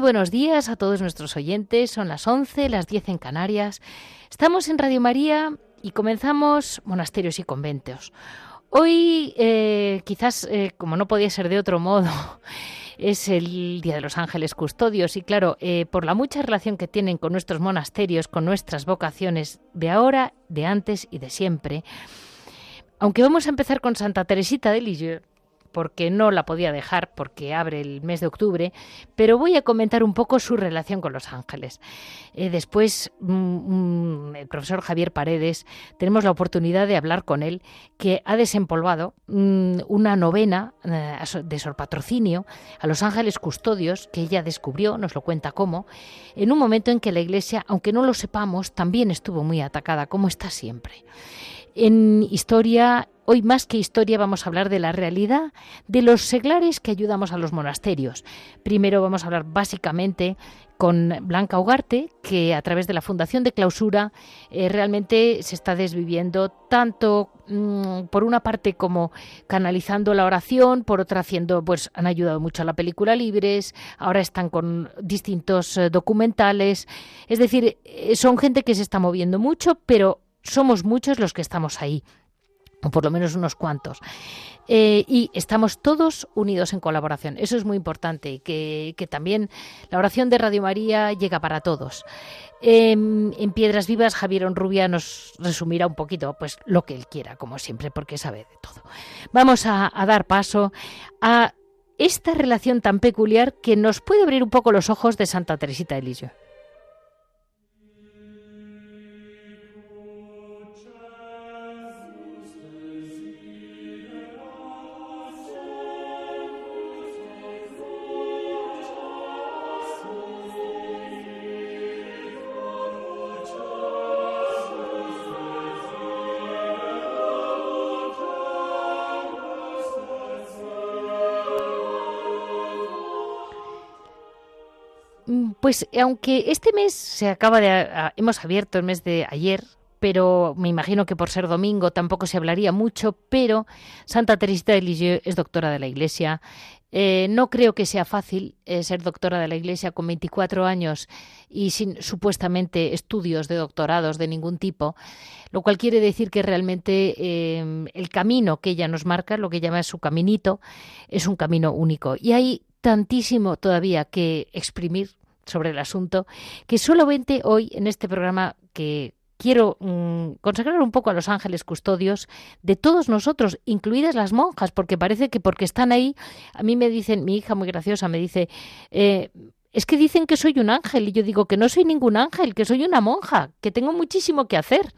Buenos días a todos nuestros oyentes. Son las 11, las 10 en Canarias. Estamos en Radio María y comenzamos Monasterios y Conventos. Hoy, eh, quizás, eh, como no podía ser de otro modo, es el Día de los Ángeles Custodios y claro, eh, por la mucha relación que tienen con nuestros monasterios, con nuestras vocaciones de ahora, de antes y de siempre, aunque vamos a empezar con Santa Teresita de Lisieux, porque no la podía dejar porque abre el mes de octubre, pero voy a comentar un poco su relación con los ángeles. Eh, después, mm, mm, el profesor Javier Paredes, tenemos la oportunidad de hablar con él, que ha desempolvado mm, una novena eh, de Sor Patrocinio a los ángeles custodios que ella descubrió, nos lo cuenta cómo, en un momento en que la Iglesia, aunque no lo sepamos, también estuvo muy atacada, como está siempre. En historia Hoy más que historia vamos a hablar de la realidad de los seglares que ayudamos a los monasterios. Primero vamos a hablar básicamente con Blanca Ugarte, que a través de la Fundación de Clausura eh, realmente se está desviviendo tanto mm, por una parte como canalizando la oración, por otra haciendo, pues han ayudado mucho a la película Libres, ahora están con distintos eh, documentales, es decir, eh, son gente que se está moviendo mucho, pero somos muchos los que estamos ahí o por lo menos unos cuantos. Eh, y estamos todos unidos en colaboración. Eso es muy importante, que, que también la oración de Radio María llega para todos. Em, en Piedras Vivas, Javier Onrubia nos resumirá un poquito pues, lo que él quiera, como siempre, porque sabe de todo. Vamos a, dar paso a esta relación tan peculiar que nos puede abrir un poco los ojos de Santa Teresita de Lisieux. Pues aunque este mes se acaba de... hemos abierto el mes de ayer, pero me imagino que por ser domingo tampoco se hablaría mucho, pero Santa Teresita de Lisieux es doctora de la Iglesia. Eh, no creo que sea fácil eh, ser doctora de la Iglesia con 24 años y sin supuestamente estudios de doctorados de ningún tipo, lo cual quiere decir que realmente eh, el camino que ella nos marca, lo que llama su caminito, es un camino único. Y hay tantísimo todavía que exprimir sobre el asunto, que solamente hoy en este programa que quiero mm, consagrar un poco a los ángeles custodios de todos nosotros, incluidas las monjas, porque parece que porque están ahí, a mí me dicen, mi hija muy graciosa me dice, eh, es que dicen que soy un ángel y yo digo que no soy ningún ángel, que soy una monja, que tengo muchísimo que hacer.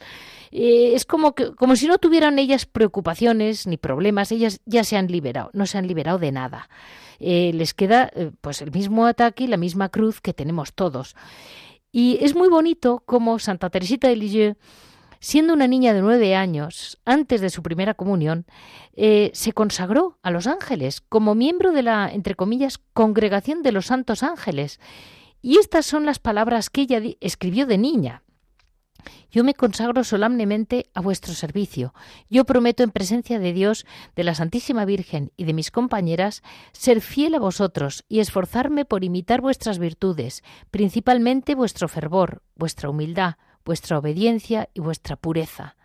Eh, es como que como si no tuvieran ellas preocupaciones ni problemas, ellas ya se han liberado, no se han liberado de nada. Eh, les queda eh, pues el mismo ataque y la misma cruz que tenemos todos. Y es muy bonito como Santa Teresita de Lisieux, siendo una niña de nueve años, antes de su primera comunión, eh, se consagró a los ángeles como miembro de la, entre comillas, congregación de los santos ángeles. Y estas son las palabras que ella escribió de niña. Yo me consagro solemnemente a vuestro servicio. Yo prometo en presencia de Dios, de la Santísima Virgen y de mis compañeras, ser fiel a vosotros y esforzarme por imitar vuestras virtudes, principalmente vuestro fervor, vuestra humildad, vuestra obediencia y vuestra pureza.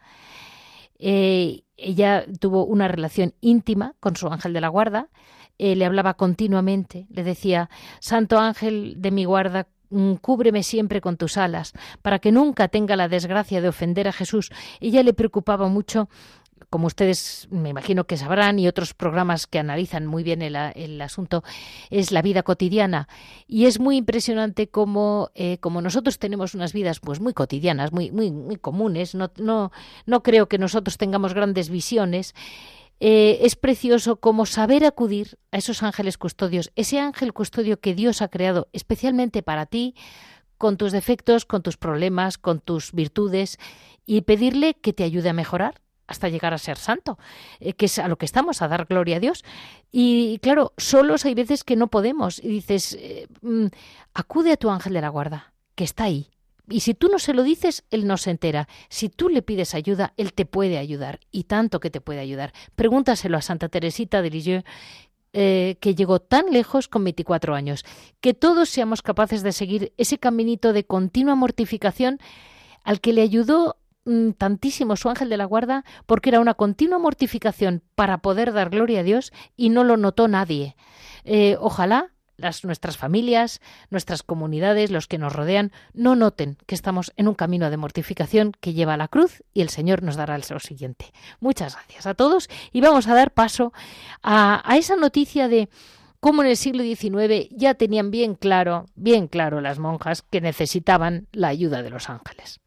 Eh, ella tuvo una relación íntima con su ángel de la guarda, eh, le hablaba continuamente, le decía, Santo ángel de mi guarda, cúbreme siempre con tus alas, para que nunca tenga la desgracia de ofender a Jesús. Ella le preocupaba mucho como ustedes me imagino que sabrán, y otros programas que analizan muy bien el, asunto, es la vida cotidiana. Y es muy impresionante cómo, eh, como nosotros tenemos unas vidas pues muy cotidianas, muy, muy, muy comunes, no, no, no creo que nosotros tengamos grandes visiones. Eh, es precioso como saber acudir a esos ángeles custodios, ese ángel custodio que Dios ha creado especialmente para ti, con tus defectos, con tus problemas, con tus virtudes, y pedirle que te ayude a mejorar hasta llegar a ser santo, eh, que es a lo que estamos, a dar gloria a Dios. Y claro, solos hay veces que no podemos. Y dices, eh, mm, acude a tu ángel de la guarda, que está ahí. Y si tú no se lo dices, él no se entera. Si tú le pides ayuda, él te puede ayudar, y tanto que te puede ayudar. Pregúntaselo a Santa Teresita de Lisieux, eh, que llegó tan lejos con 24 años. Que todos seamos capaces de seguir ese caminito de continua mortificación al que le ayudó Mm, tantísimo su ángel de la guarda porque era una continua mortificación para poder dar gloria a Dios y no lo notó nadie. Eh, ojalá las, nuestras familias, nuestras comunidades, los que nos rodean, no noten que estamos en un camino de mortificación que lleva a la cruz y el Señor nos dará lo siguiente. Muchas gracias a todos y vamos a dar paso a, a esa noticia de cómo en el siglo XIX ya tenían bien claro, bien claro las monjas que necesitaban la ayuda de los ángeles.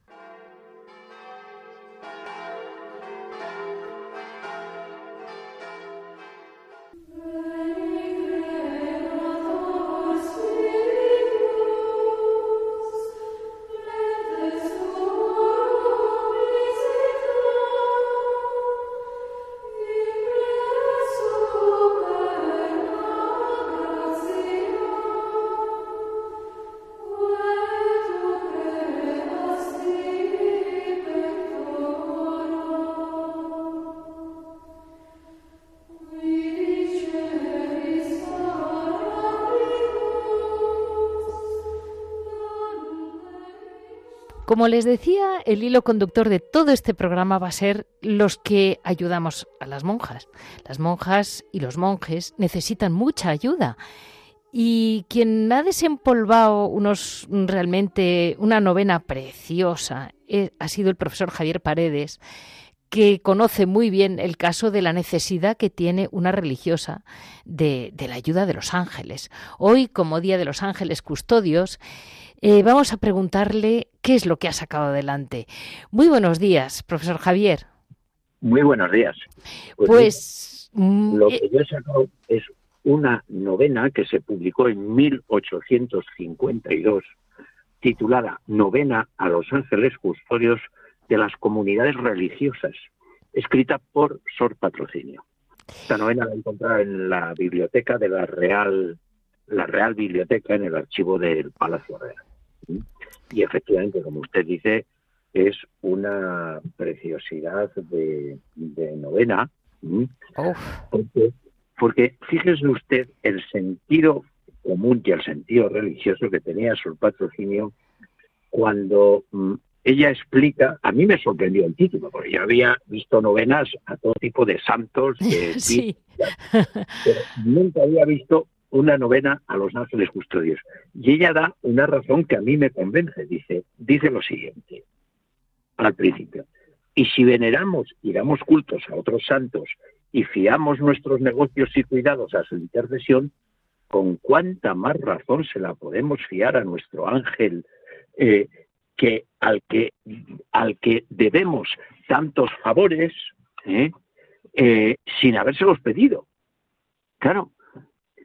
Como les decía, el hilo conductor de todo este programa va a ser los que ayudamos a las monjas. Las monjas y los monjes necesitan mucha ayuda. Y quien ha desempolvado unos realmente una novena preciosa eh, ha sido el profesor Javier Paredes, que conoce muy bien el caso de la necesidad que tiene una religiosa de, de la ayuda de los ángeles. Hoy, como Día de los Ángeles Custodios, eh, vamos a preguntarle qué es lo que ha sacado adelante. Muy buenos días, profesor Javier. Muy buenos días. Pues, pues mm, lo eh, que yo he sacado es una novena que se publicó en 1852 titulada Novena a los ángeles custodios de las comunidades religiosas, escrita por Sor Patrocinio. Esta novena la he encontrado en la biblioteca de la Real, la Real Biblioteca, en el archivo del Palacio Real. Y efectivamente, como usted dice, es una preciosidad de, novena, porque, porque fíjese usted el sentido común y el sentido religioso que tenía su patrocinio cuando mm, ella explica, a mí me sorprendió el título, porque yo había visto novenas a todo tipo de santos, de pero nunca había visto una novena a los ángeles custodios. Y ella da una razón que a mí me convence. Dice, dice lo siguiente al principio. Y si veneramos y damos cultos a otros santos y fiamos nuestros negocios y cuidados a su intercesión, con cuánta más razón se la podemos fiar a nuestro ángel eh, que al que al que debemos tantos favores eh, eh, sin habérselos pedido. Claro,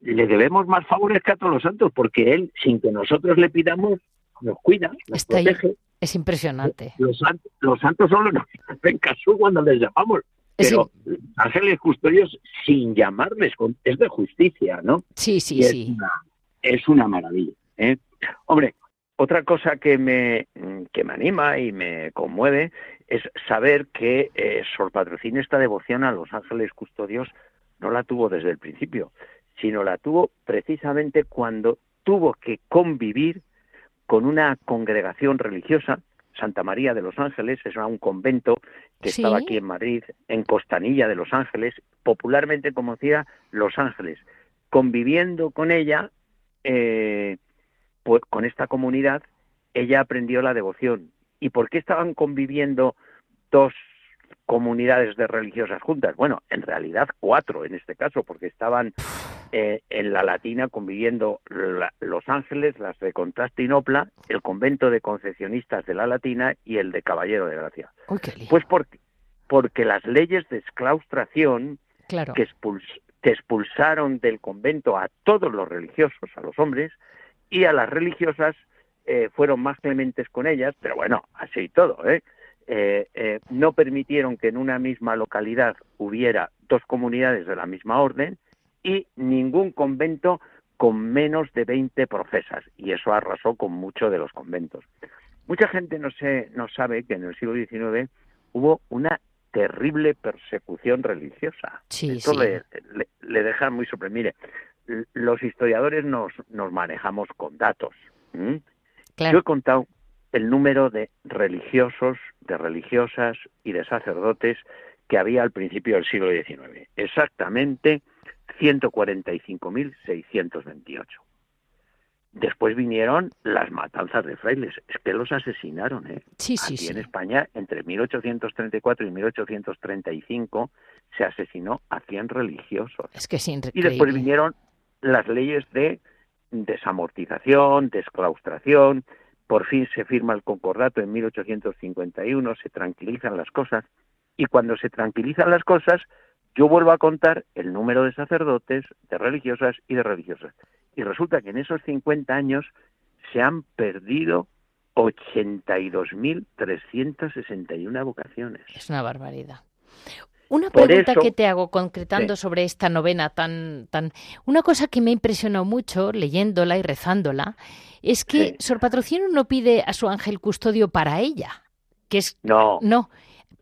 le debemos más favores que a todos los santos, porque Él, sin que nosotros le pidamos, nos cuida, nos protege. Es impresionante. Los, santos solo nos hacen caso cuando les llamamos. Pero ángeles custodios sin llamarles, es de justicia, ¿no? Sí, sí, sí. es una maravilla. ¿eh? Hombre, otra cosa que me, que me anima y me conmueve es saber que eh, Sor Patrocinio esta devoción a los ángeles custodios. No la tuvo desde el principio, sino la tuvo precisamente cuando tuvo que convivir con una congregación religiosa, Santa María de los Ángeles, es un convento que estaba aquí en Madrid, en Costanilla de los Ángeles, popularmente conocida Los Ángeles. Conviviendo con ella, eh, pues, con esta comunidad, ella aprendió la devoción. ¿Y por qué estaban conviviendo dos comunidades de religiosas juntas? Bueno, en realidad cuatro en este caso, porque estaban eh, en la Latina conviviendo Los Ángeles, las de Constantinopla, el convento de concesionistas de la Latina y el de Caballero de Gracia. pues porque, porque las leyes de exclaustración que, que expulsaron del convento a todos los religiosos, a los hombres, y a las religiosas eh, fueron más clementes con ellas, pero bueno, así y todo, ¿eh? Eh, ¿eh? no permitieron que en una misma localidad hubiera dos comunidades de la misma orden y ningún convento con menos de 20 profesas, y eso arrasó con muchos de los conventos. Mucha gente no, se, no sabe que en el siglo XIX hubo una terrible persecución religiosa. Sí, Esto Le, le, deja muy sorprendido. Mire, los historiadores nos, nos manejamos con datos. Yo he contado el número de religiosos, de religiosas y de sacerdotes que había al principio del siglo XIX. Exactamente 145.628. Después vinieron las matanzas de frailes. Es que los asesinaron, ¿eh? Sí, sí, Aquí en España, entre 1834 y 1835, se asesinó a 100 religiosos. Es que sí, Y después vinieron las leyes de desamortización, desclaustración, por fin se firma el concordato en 1851, se tranquilizan las cosas y cuando se tranquilizan las cosas, yo vuelvo a contar el número de sacerdotes, de religiosas y de religiosas. Y resulta que en esos 50 años se han perdido 82.361 vocaciones. Es una barbaridad. Una pregunta que te hago concretando sobre esta novena tan tan una cosa que me ha impresionado mucho leyéndola y rezándola es que Sor Patrocinio no pide a su ángel custodio para ella, que es no, no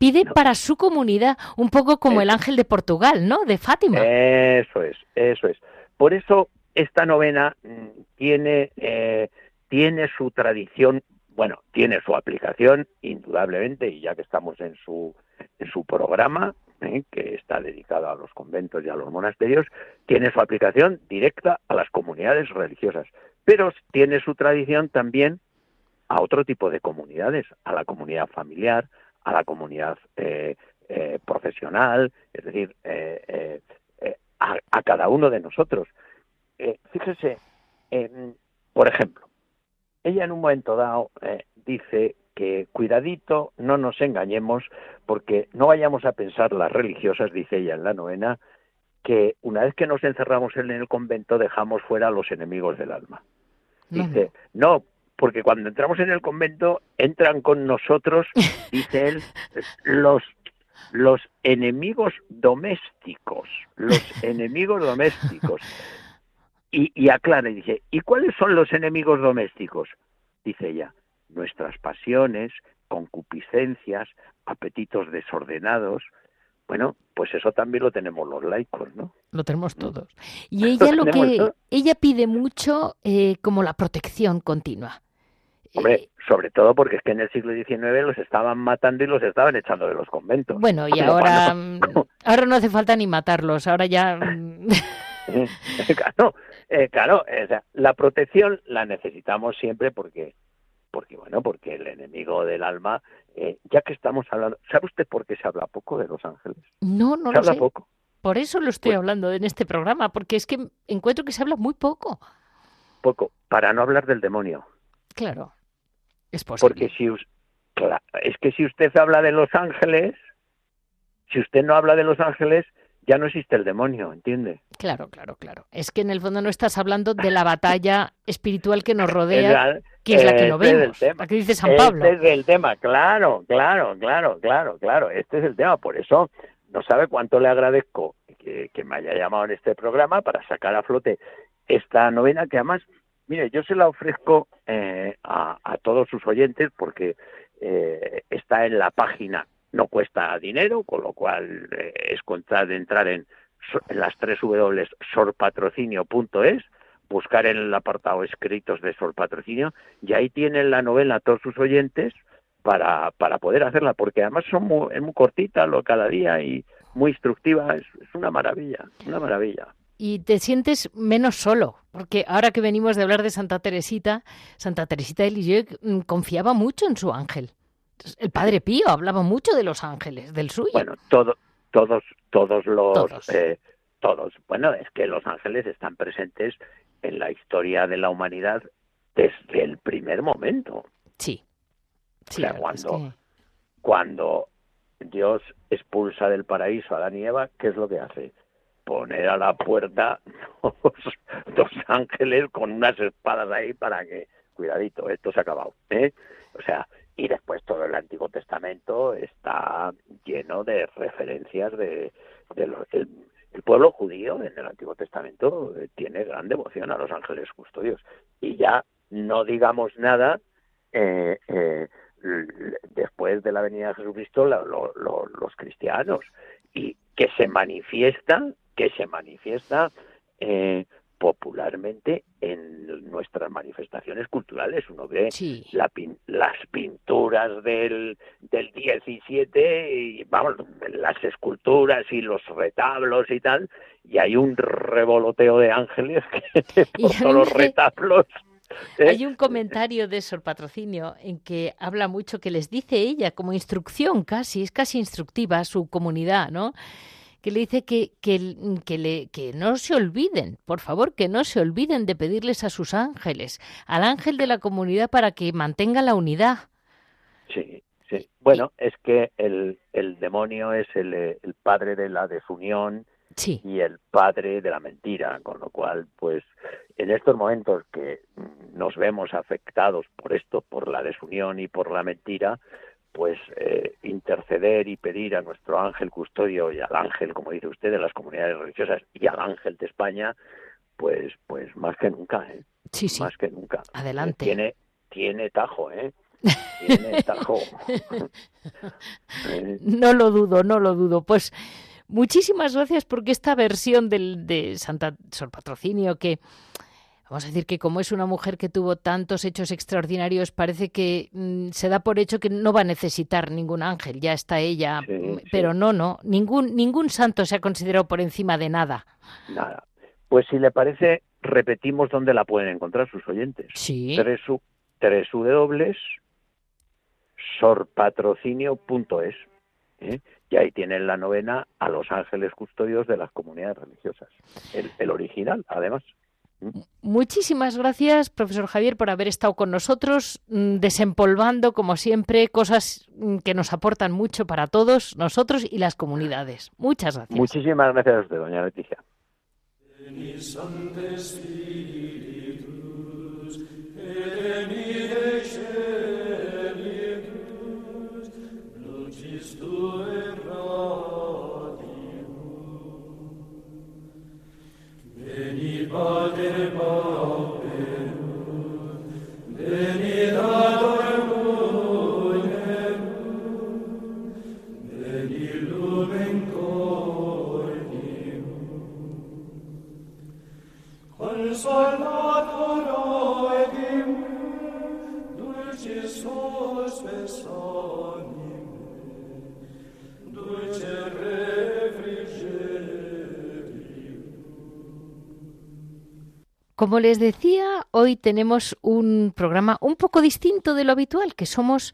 pide para su comunidad, un poco como el ángel de Portugal, ¿no? De Fátima. Eso es, eso es. Por eso esta novena mm, tiene eh, tiene su tradición, bueno, tiene su aplicación indudablemente y ya que estamos en su en su programa, ¿eh? que está dedicado a los conventos y a los monasterios, tiene su aplicación directa a las comunidades religiosas, pero tiene su tradición también a otro tipo de comunidades, a la comunidad familiar, a la comunidad eh, eh, profesional, es decir, a, a, cada uno de nosotros. Fíjese, por ejemplo, ella en un momento dado dice que cuidadito, no nos engañemos, porque no vayamos a pensar las religiosas, dice ella en la novena, que una vez que nos encerramos en el convento dejamos fuera a los enemigos del alma. Dice, no, porque cuando entramos en el convento entran con nosotros, dice él, los los enemigos domésticos, los enemigos domésticos. Y, y aclara y dice, ¿y cuáles son los enemigos domésticos? Dice ella, nuestras pasiones, concupiscencias, apetitos desordenados. Bueno, pues eso también lo tenemos los laicos, ¿no? Lo tenemos todos. Y ella lo, que ella pide mucho eh, como la protección continua. Hombre, eh, sobre todo porque es que en el siglo XIX los estaban matando y los estaban echando de los conventos. Bueno, y ahora, mm, ahora no hace falta ni matarlos, ahora ya... Mm. claro, eh, claro la protección la necesitamos siempre porque porque bueno, porque el enemigo del alma, eh, ya que estamos hablando, ¿sabe usted por qué se habla poco de los ángeles? No, no se habla poco. Por eso lo estoy pues hablando en este programa, porque es que encuentro que se habla muy poco. Poco, para no hablar del demonio. Claro, es posible. Porque si es que si usted habla de los ángeles, si usted no habla de los ángeles, ya no existe el demonio, ¿entiende? Claro, claro, claro. Es que en el fondo no estás hablando de la batalla espiritual que nos rodea, que es la que no vemos, la que dice San Pablo. Este es el tema, claro, claro, claro, claro, claro. Este es el tema. Por eso no sabe cuánto le agradezco que, me haya llamado en este programa para sacar a flote esta novena que además Mire, yo se la ofrezco eh, a, todos sus oyentes porque eh, está en la página, no cuesta dinero, con lo cual eh, es contra de entrar en, las tres W sorpatrocinio.es, buscar en el apartado escritos de Sol Patrocinio y ahí tienen la novela todos sus oyentes para, para poder hacerla, porque además son muy, es muy cortita lo cada día y muy instructiva, es, es una maravilla, una maravilla y te sientes menos solo, porque ahora que venimos de hablar de Santa Teresita, Santa Teresita de Lisieux mm, confiaba mucho en su ángel. El Padre Pío hablaba mucho de los ángeles, del suyo. Bueno, todo, todos, todos los, todos. Eh, todos. Bueno, es que los ángeles están presentes en la historia de la humanidad desde el primer momento. Sí. sí cuando, cuando Dios expulsa del paraíso a Adán y Eva, ¿qué es lo que hace? poner a la puerta dos, ángeles con unas espadas ahí para que, cuidadito, esto se ha acabado. ¿eh? O sea, y después todo el Antiguo Testamento está lleno de referencias de, el, pueblo judío en el Antiguo Testamento tiene gran devoción a los ángeles custodios. Y ya no digamos nada eh, eh, después de la venida de Jesucristo los cristianos. Y que se manifiestan que se manifiesta eh, popularmente en nuestras manifestaciones culturales. Uno ve las pinturas del, del 17, y, vamos, las esculturas y los retablos y tal, y hay un revoloteo de ángeles que por todos los retablos. ¿eh? Hay un comentario de Sor Patrocinio en que habla mucho que les dice ella como instrucción casi, es casi instructiva a su comunidad, ¿no? Que le dice que, que, le, que no se olviden, por favor, que no se olviden de pedirles a sus ángeles, al ángel de la comunidad para que mantenga la unidad. Sí, sí. Bueno, es que el, el demonio es el, el padre de la desunión y el padre de la mentira, con lo cual, pues, en estos momentos que nos vemos afectados por esto, por la desunión y por la mentira, pues eh, interceder y pedir a nuestro ángel custodio y al ángel, como dice usted, de las comunidades religiosas y al ángel de España, pues, pues más que nunca, ¿eh? Sí, sí. Más que nunca. Adelante. Tiene, tiene tajo, ¿eh? Tiene tajo. no lo dudo, no lo dudo. Pues muchísimas gracias porque esta versión del, de Santa Sor Patrocinio que Vamos a decir que como es una mujer que tuvo tantos hechos extraordinarios, parece que mm, se da por hecho que no va a necesitar ningún ángel, ya está ella, mm, pero no, no, ningún, ningún santo se ha considerado por encima de nada. Nada. Pues si le parece, repetimos dónde la pueden encontrar sus oyentes. Sí. www.sorpatrocinio.es ¿eh? y ahí tienen la novena a los ángeles custodios de las comunidades religiosas. el original, además. Muchísimas gracias, profesor Javier, por haber estado con nosotros, mm, desempolvando, como siempre, cosas mm, que nos aportan mucho para todos nosotros y las comunidades. Muchas gracias. Muchísimas gracias a usted, doña Leticia. Veni Pater Pauperum, veni Dator Munerum, veni Lumen Cordium. Consolator Oedium, dulcis hospes anime, dulce re. Como les decía, hoy tenemos un programa un poco distinto de lo habitual, que somos,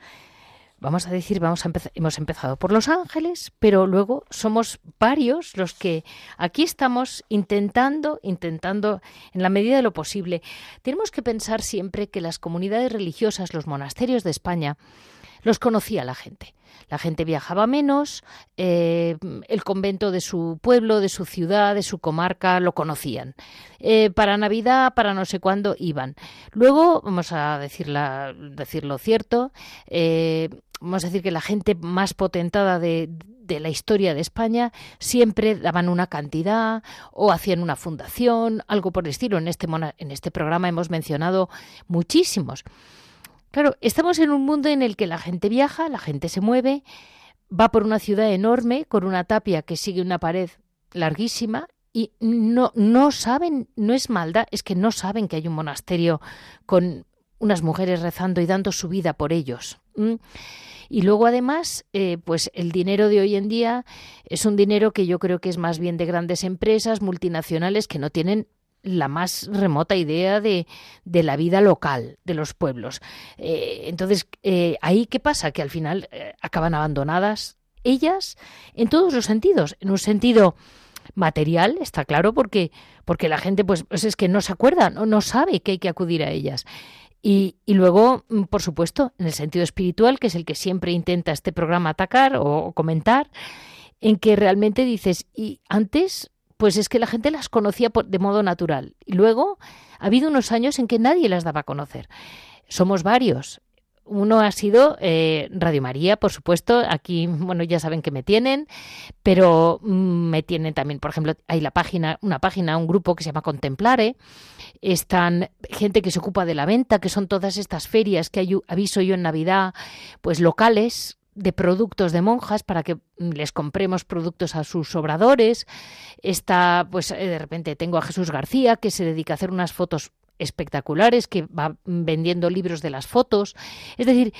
vamos a decir, vamos a hemos empezado por Los Ángeles, pero luego somos varios los que aquí estamos intentando, intentando en la medida de lo posible. Tenemos que pensar siempre que las comunidades religiosas, los monasterios de España, los conocía la gente. La gente viajaba menos, eh, el convento de su pueblo, de su ciudad, de su comarca, lo conocían. Eh, para Navidad, para no sé cuándo, iban. Luego, vamos a decir, lo cierto, eh, vamos a decir que la gente más potentada de, de la historia de España siempre daban una cantidad o hacían una fundación, algo por el estilo. En este, en este programa hemos mencionado muchísimos. Claro, estamos en un mundo en el que la gente viaja, la gente se mueve, va por una ciudad enorme con una tapia que sigue una pared larguísima y no, no saben, no es maldad, es que no saben que hay un monasterio con unas mujeres rezando y dando su vida por ellos. Y luego además, eh, pues el dinero de hoy en día es un dinero que yo creo que es más bien de grandes empresas multinacionales que no tienen la más remota idea de, de, la vida local de los pueblos. Eh, entonces, eh, ahí qué pasa? Que al final acaban abandonadas ellas en todos los sentidos. En un sentido material, está claro, porque, porque la gente pues, pues es que no se acuerda, no, no sabe que hay que acudir a ellas. Y, luego, mm, por supuesto, en el sentido espiritual, que es el que siempre intenta este programa atacar o comentar, en que realmente dices, y antes, pues es que la gente las conocía de modo natural. Y luego ha habido unos años en que nadie las daba a conocer. Somos varios. Uno ha sido eh, Radio María, por supuesto. Aquí, bueno, ya saben que me tienen, pero mm, me tienen también, por ejemplo, hay la página, una página, un grupo que se llama Contemplare. Están gente que se ocupa de la venta, que son todas estas ferias que aviso yo en Navidad, pues locales de productos de monjas para que mm, les compremos productos a sus obradores. Está, pues eh, de repente tengo a Jesús García que se dedica a hacer unas fotos espectaculares, que va vendiendo libros de las fotos. Es decir,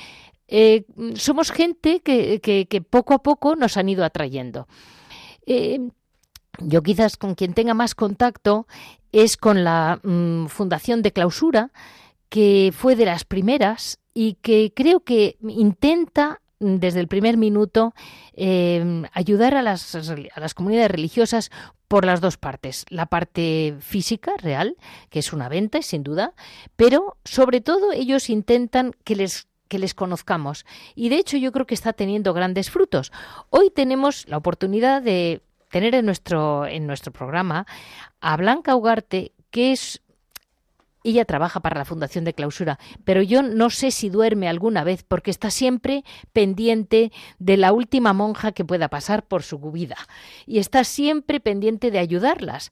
eh, somos gente que, que, poco a poco nos han ido atrayendo. Eh, yo quizás con quien tenga más contacto es con la mm, Fundación de Clausura, que fue de las primeras y que creo que intenta desde el primer minuto eh, ayudar a las, a las comunidades religiosas por las dos partes. La parte física, real, que es una venta, sin duda, pero sobre todo ellos intentan que les que les conozcamos. Y de hecho yo creo que está teniendo grandes frutos. Hoy tenemos la oportunidad de tener en nuestro, en nuestro programa a Blanca Ugarte, que es ella trabaja para la Fundación de Clausura, pero yo no sé si duerme alguna vez porque está siempre pendiente de la última monja que pueda pasar por su vida y está siempre pendiente de ayudarlas.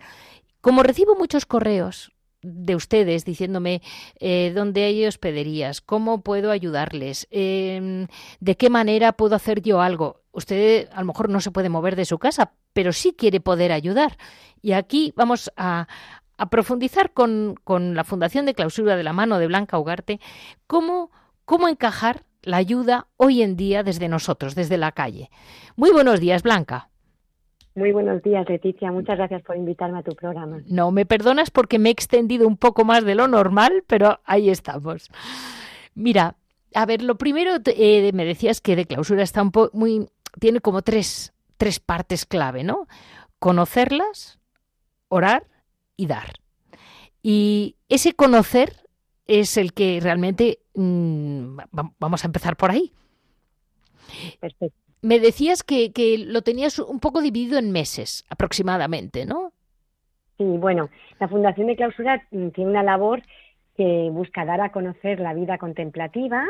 Como recibo muchos correos de ustedes diciéndome eh, dónde hay hospederías, cómo puedo ayudarles, em, de qué manera puedo hacer yo algo. Usted a lo mejor no se puede mover de su casa, pero sí quiere poder ayudar. Y aquí vamos a, a profundizar con, con, la Fundación de Clausura de la mano de Blanca Ugarte cómo, cómo encajar la ayuda hoy en día desde nosotros, desde la calle. Muy buenos días, Blanca. Muy buenos días, Leticia. Muchas gracias por invitarme a tu programa. No, me perdonas porque me he extendido un poco más de lo normal, pero ahí estamos. Mira, a ver, lo primero, eh, me decías que de clausura está un poco muy, tiene como tres, tres partes clave, ¿no? Conocerlas, orar y dar. Y ese conocer es el que realmente mm, vamos a empezar por ahí. Perfecto. Me decías que, que, lo tenías un poco dividido en meses aproximadamente, ¿no? Sí, bueno, la Fundación de Clausura mm, tiene una labor que busca dar a conocer la vida contemplativa,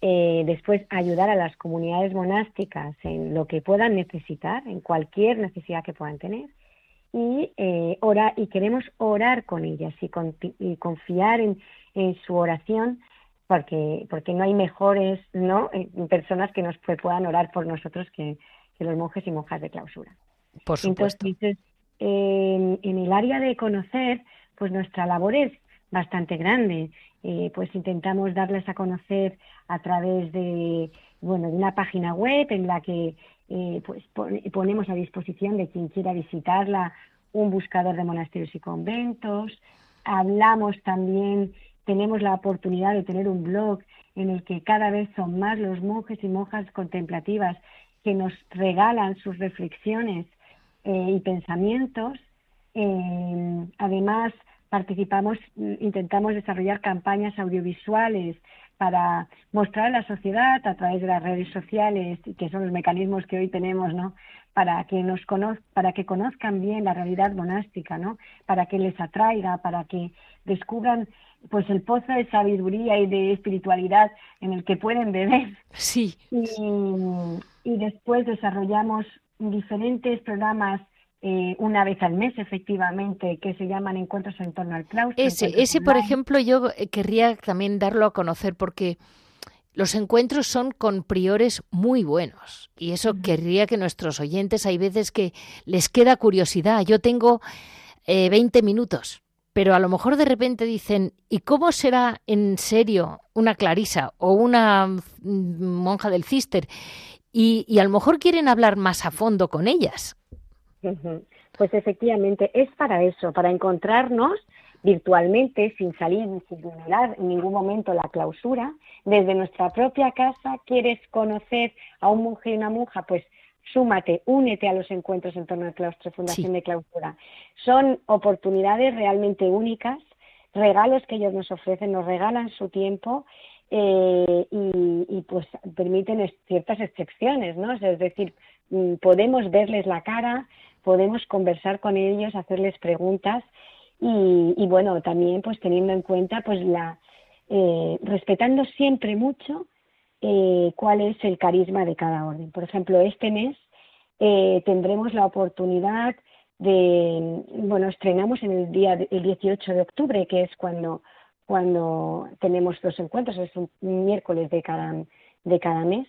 eh, después ayudar a las comunidades monásticas en lo que puedan necesitar, en cualquier necesidad que puedan tener, y, eh, y queremos orar con ellas y, confiar en, su oración porque, porque no hay mejores ¿no? Eh, personas que nos puedan orar por nosotros que, los monjes y monjas de clausura. Por supuesto. Entonces, en el área de conocer, pues nuestra labor es bastante grande. Eh, pues intentamos darles a conocer a través de, bueno, de una página web en la que eh, pues ponemos a disposición de quien quiera visitarla un buscador de monasterios y conventos. Hablamos también, tenemos la oportunidad de tener un blog en el que cada vez son más los monjes y monjas contemplativas que nos regalan sus reflexiones eh, y pensamientos. Eh, además, participamos, mm, intentamos desarrollar campañas audiovisuales para mostrar a la sociedad a través de las redes sociales, que son los mecanismos que hoy tenemos, ¿no? Para que nos para que conozcan bien la realidad monástica, ¿no? Para que les atraiga, para que descubran pues el pozo de sabiduría y de espiritualidad en el que pueden beber. Sí. Y, y después desarrollamos diferentes programas eh, una vez al mes, efectivamente, que se llaman encuentros en torno al claustro. Ese, ese por ejemplo, yo eh, querría también darlo a conocer porque los encuentros son con priores muy buenos y eso querría que nuestros oyentes, hay veces que les queda curiosidad. Yo tengo eh, 20 minutos, pero a lo mejor de repente dicen, ¿y cómo será en serio una clarisa o una mm, monja del cister? Y, y a lo mejor quieren hablar más a fondo con ellas. Pues efectivamente, es para eso, para encontrarnos virtualmente, sin salir, sin vulnerar en ningún momento la clausura. Desde nuestra propia casa, quieres conocer a un monje y una monja, pues súmate, únete a los encuentros en torno al claustro, Fundación de Clausura. Son oportunidades realmente únicas, regalos que ellos nos ofrecen, nos regalan su tiempo eh, y, y, pues permiten ciertas excepciones, ¿no? Es decir, mm, podemos verles la cara, podemos conversar con ellos, hacerles preguntas y, bueno, también pues teniendo en cuenta pues la, eh, respetando siempre mucho eh, cuál es el carisma de cada orden. Por ejemplo, este mes eh, tendremos la oportunidad de, bueno, estrenamos en el día el 18 de octubre, que es cuando, cuando tenemos los encuentros, es un miércoles de cada, de cada mes,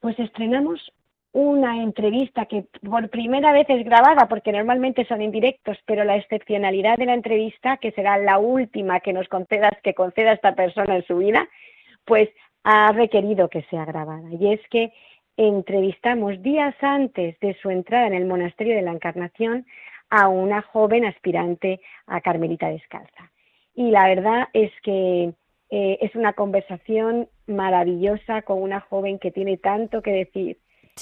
pues estrenamos una entrevista que por primera vez es grabada, porque normalmente son indirectos, pero la excepcionalidad de la entrevista, que será la última que nos concedas, que conceda esta persona en su vida, pues ha requerido que sea grabada. Y es que entrevistamos días antes de su entrada en el monasterio de la Encarnación a una joven aspirante a Carmelita Descalza. Y la verdad es que eh, es una conversación maravillosa con una joven que tiene tanto que decir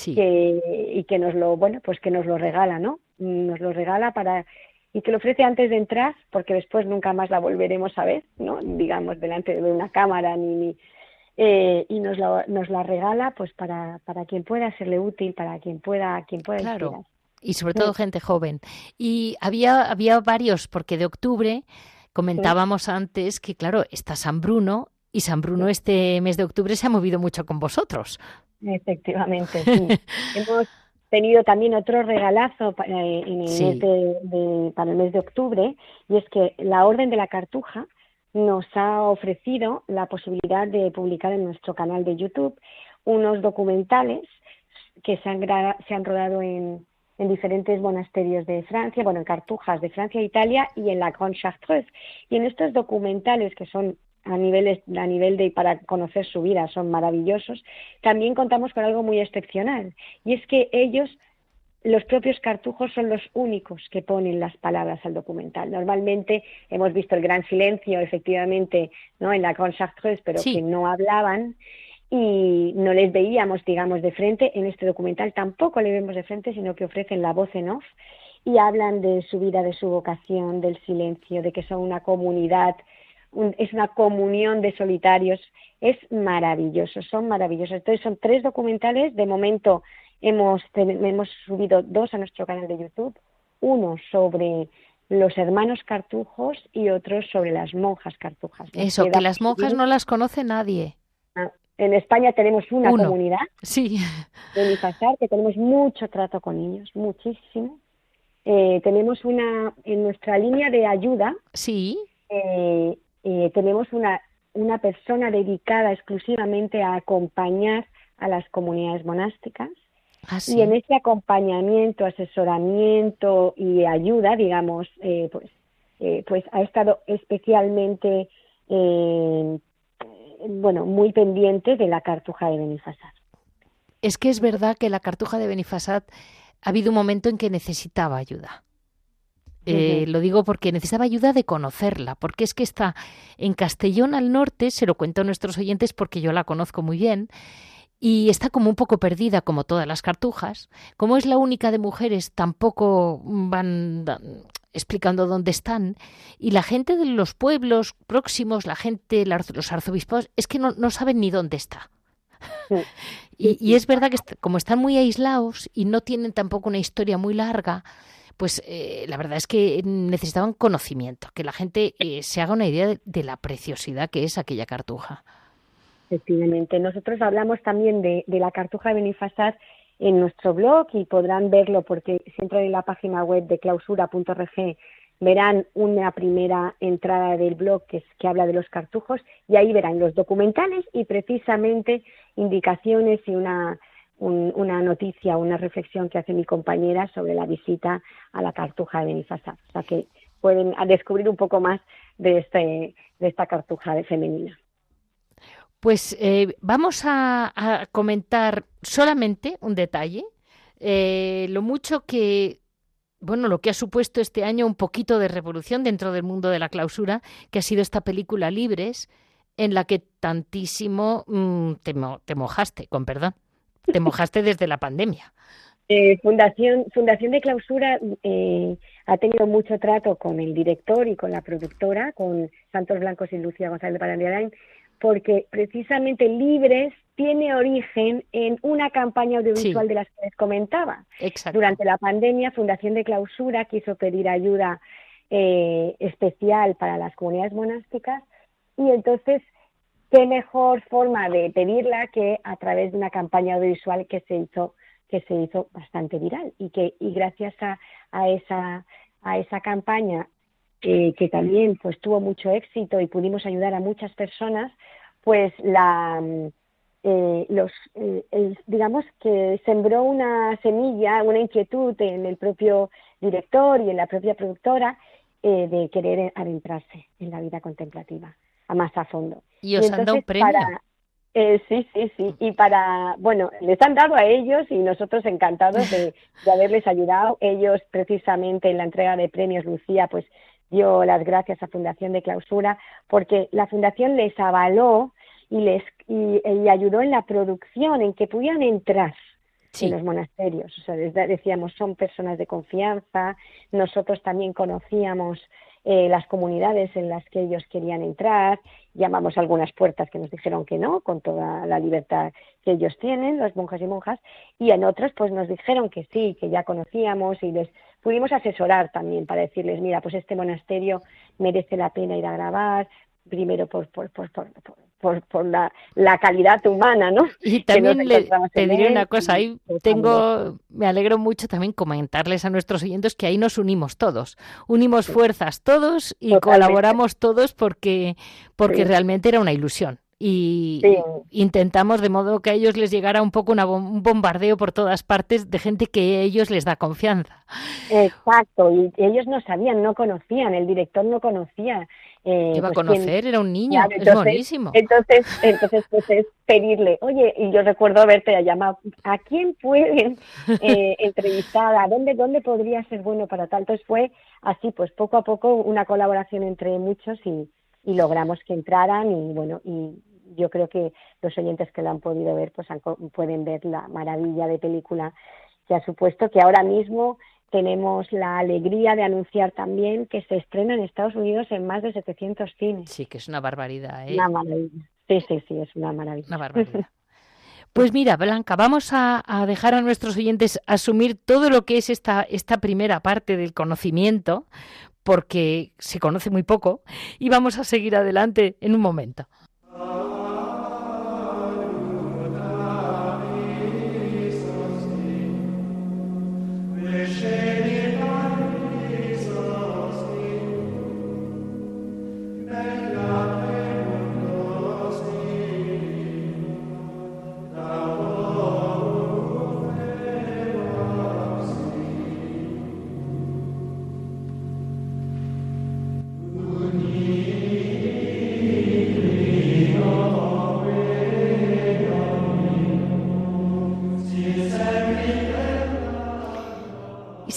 y que nos lo, bueno, pues que nos lo regala, ¿no? Nos lo regala para y que lo ofrece antes de entrar, porque después nunca más la volveremos a ver, ¿no? Digamos, delante de una cámara ni, ni eh, y nos, la, nos la regala pues para, para quien pueda serle útil, para quien pueda, quien pueda claro. Y sobre todo gente joven. Y había, había varios, porque de octubre comentábamos antes que, claro, está San Bruno y San Bruno este mes de octubre se ha movido mucho con vosotros. Efectivamente, sí. Hemos tenido también otro regalazo para, eh, en el mes de, para el mes de octubre y es que la Orden de la Cartuja nos ha ofrecido la posibilidad de publicar en nuestro canal de YouTube unos documentales que se han, se han rodado en, en diferentes monasterios de Francia, bueno, en Cartujas de Francia e Italia y en la Grande Chartreuse. Y en estos documentales, que son a nivel, a nivel de para conocer su vida, son maravillosos. También contamos con algo muy excepcional y es que ellos los propios cartujos son los únicos que ponen las palabras al documental. Normalmente hemos visto el gran silencio, efectivamente, ¿no? en la Grande Chartreuse, pero que no hablaban y no les veíamos, digamos, de frente. En este documental tampoco le vemos de frente, sino que ofrecen la voz en off y hablan de su vida, de su vocación, del silencio, de que son una comunidad es una comunión de solitarios, es maravilloso, son maravillosos. Entonces son tres documentales, de momento hemos, hemos subido dos a nuestro canal de YouTube, uno sobre los hermanos cartujos y otro sobre las monjas cartujas. Eso, que las monjas no las conoce nadie. Ah, en España tenemos una comunidad sí. de Nifasar que tenemos mucho trato con niños, muchísimo. Eh, tenemos una en nuestra línea de ayuda. Sí. Eh, eh, tenemos una, una persona dedicada exclusivamente a acompañar a las comunidades monásticas. Ah, y en ese acompañamiento, asesoramiento y ayuda, digamos, eh, pues, eh, pues ha estado especialmente, bueno, muy pendiente de la cartuja de Benifasad. Es que es verdad que la cartuja de Benifasad ha habido un momento en que necesitaba ayuda. Eh, lo digo porque necesitaba ayuda de conocerla, porque es que está en Castellón al norte, se lo cuento a nuestros oyentes porque yo la conozco muy bien, y está como un poco perdida como todas las cartujas. Como es la única de mujeres, tampoco van explicando dónde están y la gente de los pueblos próximos, la gente, los arzobispos, es que no, no saben ni dónde está. y, es verdad que como están muy aislados y no tienen tampoco una historia muy larga, pues eh, la verdad es que necesitaban conocimiento, que la gente eh, se haga una idea de, la preciosidad que es aquella cartuja. Efectivamente, nosotros hablamos también de, la cartuja de Benifasar en nuestro blog y podrán verlo porque si entran en la página web de clausura.org verán una primera entrada del blog que, que habla de los cartujos y ahí verán los documentales y precisamente indicaciones y una, una noticia, una reflexión que hace mi compañera sobre la visita a la cartuja de Benifasar. O sea que pueden descubrir un poco más de, este, de esta cartuja de femenina. Pues eh, vamos a, comentar solamente un detalle, eh, lo mucho que, bueno, lo que ha supuesto este año un poquito de revolución dentro del mundo de la clausura, que ha sido esta película Libres, en la que tantísimo mm, te, mojaste, con perdón, te mojaste desde la pandemia. Eh, Fundación, Fundación de Clausura ha tenido mucho trato con el director y con la productora, con Santos Blancos y Lucía González de Parandiarain, porque precisamente Libres tiene origen en una campaña audiovisual de las que les comentaba. Durante la pandemia, Fundación de Clausura quiso pedir ayuda eh, especial para las comunidades monásticas y entonces, ¿qué mejor forma de pedirla que a través de una campaña audiovisual que se hizo que se hizo bastante viral y que y gracias a, a esa a esa campaña eh, que también pues tuvo mucho éxito y pudimos ayudar a muchas personas, pues la eh, los eh, digamos que sembró una semilla, una inquietud en el propio director y en la propia productora de querer adentrarse en la vida contemplativa a más a fondo. Y os han dado un premio. sí, sí, sí. Y para, bueno, les han dado a ellos y nosotros encantados de, de, haberles ayudado. Ellos precisamente en la entrega de premios, Lucía, pues dio las gracias a Fundación de Clausura porque la Fundación les avaló y les y, ayudó en la producción, en que pudieran entrar en los monasterios. O sea, decíamos, son personas de confianza, nosotros también conocíamos eh, las comunidades en las que ellos querían entrar, llamamos a algunas puertas que nos dijeron que no, con toda la libertad que ellos tienen, los monjes y monjas, y en otras pues nos dijeron que sí, que ya conocíamos y les pudimos asesorar también para decirles, mira, pues este monasterio merece la pena ir a grabar, primero por, por, por, por, por la, la, calidad humana, ¿no? Y también le, te diré una cosa, ahí tengo, me alegro mucho también comentarles a nuestros oyentes que ahí nos unimos todos, unimos fuerzas todos y colaboramos todos porque, porque realmente era una ilusión. Y intentamos de modo que a ellos les llegara un poco un bombardeo por todas partes de gente que a ellos les da confianza. Exacto, y ellos no sabían, no conocían, el director no conocía. Eh, iba a pues, conocer, era un niño, es buenísimo. Entonces, entonces pues es pedirle, oye, y yo recuerdo haberte llamado, ¿a quién pueden eh, entrevistar? ¿A dónde, dónde podría ser bueno para tal? Entonces fue así, pues poco a poco una colaboración entre muchos y, y logramos que entraran y bueno, y yo creo que los oyentes que lo han podido ver pues pueden ver la maravilla de película que ha supuesto que ahora mismo tenemos la alegría de anunciar también que se estrena en Estados Unidos en más de 700 cines. Sí, que es una barbaridad. ¿eh? Una maravilla. Sí, sí, sí, es una maravilla. Una barbaridad. Pues mira, Blanca, vamos a, a, dejar a nuestros oyentes asumir todo lo que es esta, esta primera parte del conocimiento, porque se conoce muy poco, y vamos a seguir adelante en un momento.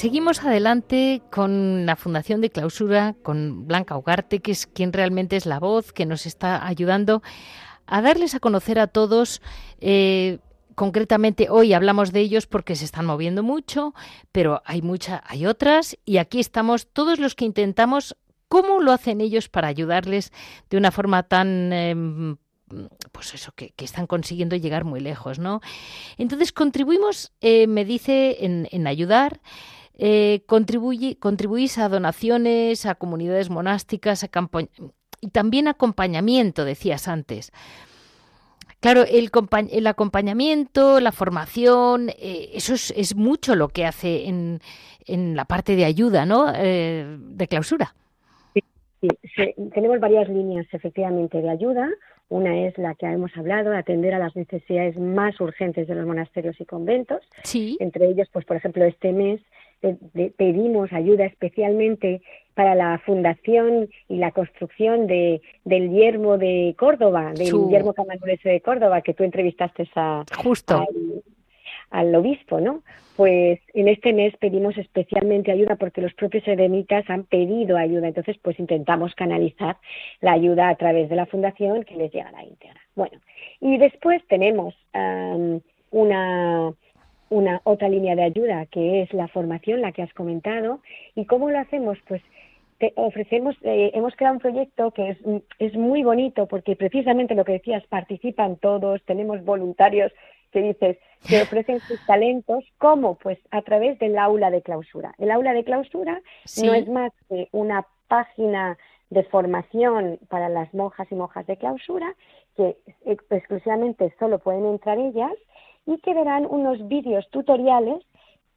Seguimos adelante con la Fundación de Clausura, con Blanca Ugarte, que es quien realmente es la voz que nos está ayudando a darles a conocer a todos eh, concretamente hoy hablamos de ellos porque se están moviendo mucho, pero hay mucha, hay otras y aquí estamos todos los que intentamos cómo lo hacen ellos para ayudarles de una forma tan em, pues eso, que, están consiguiendo llegar muy lejos, ¿no? Entonces contribuimos, eh, me dice, en, ayudar. Eh, contribuís a donaciones, a comunidades monásticas, a y también acompañamiento, decías antes. Claro, el, el acompañamiento, la formación, eh, eso es, mucho lo que hace en, en la parte de ayuda, ¿no? Eh, de clausura. Sí, tenemos varias líneas efectivamente de ayuda. Una es la que hemos hablado, atender a las necesidades más urgentes de los monasterios y conventos. Sí. Entre ellos, pues por ejemplo, este mes pedimos ayuda especialmente para la fundación y la construcción de, del yermo de Córdoba, del yermo camaldurense de Córdoba, que tú entrevistaste a, Justo. Al, obispo, ¿no? Pues en este mes pedimos especialmente ayuda porque los propios eremitas han pedido ayuda, entonces pues intentamos canalizar la ayuda a través de la fundación que les llega a la íntegra. Bueno, y después tenemos una una otra línea de ayuda que es la formación, la que has comentado. ¿Y cómo lo hacemos? Pues te ofrecemos, eh, hemos creado un proyecto que es, es muy bonito porque precisamente lo que decías, participan todos, tenemos voluntarios que dices, que ofrecen sus talentos, ¿cómo? Pues a través del aula de clausura. El aula de clausura no es más que una página de formación para las monjas y monjas de clausura que exclusivamente solo pueden entrar ellas y que verán unos vídeos tutoriales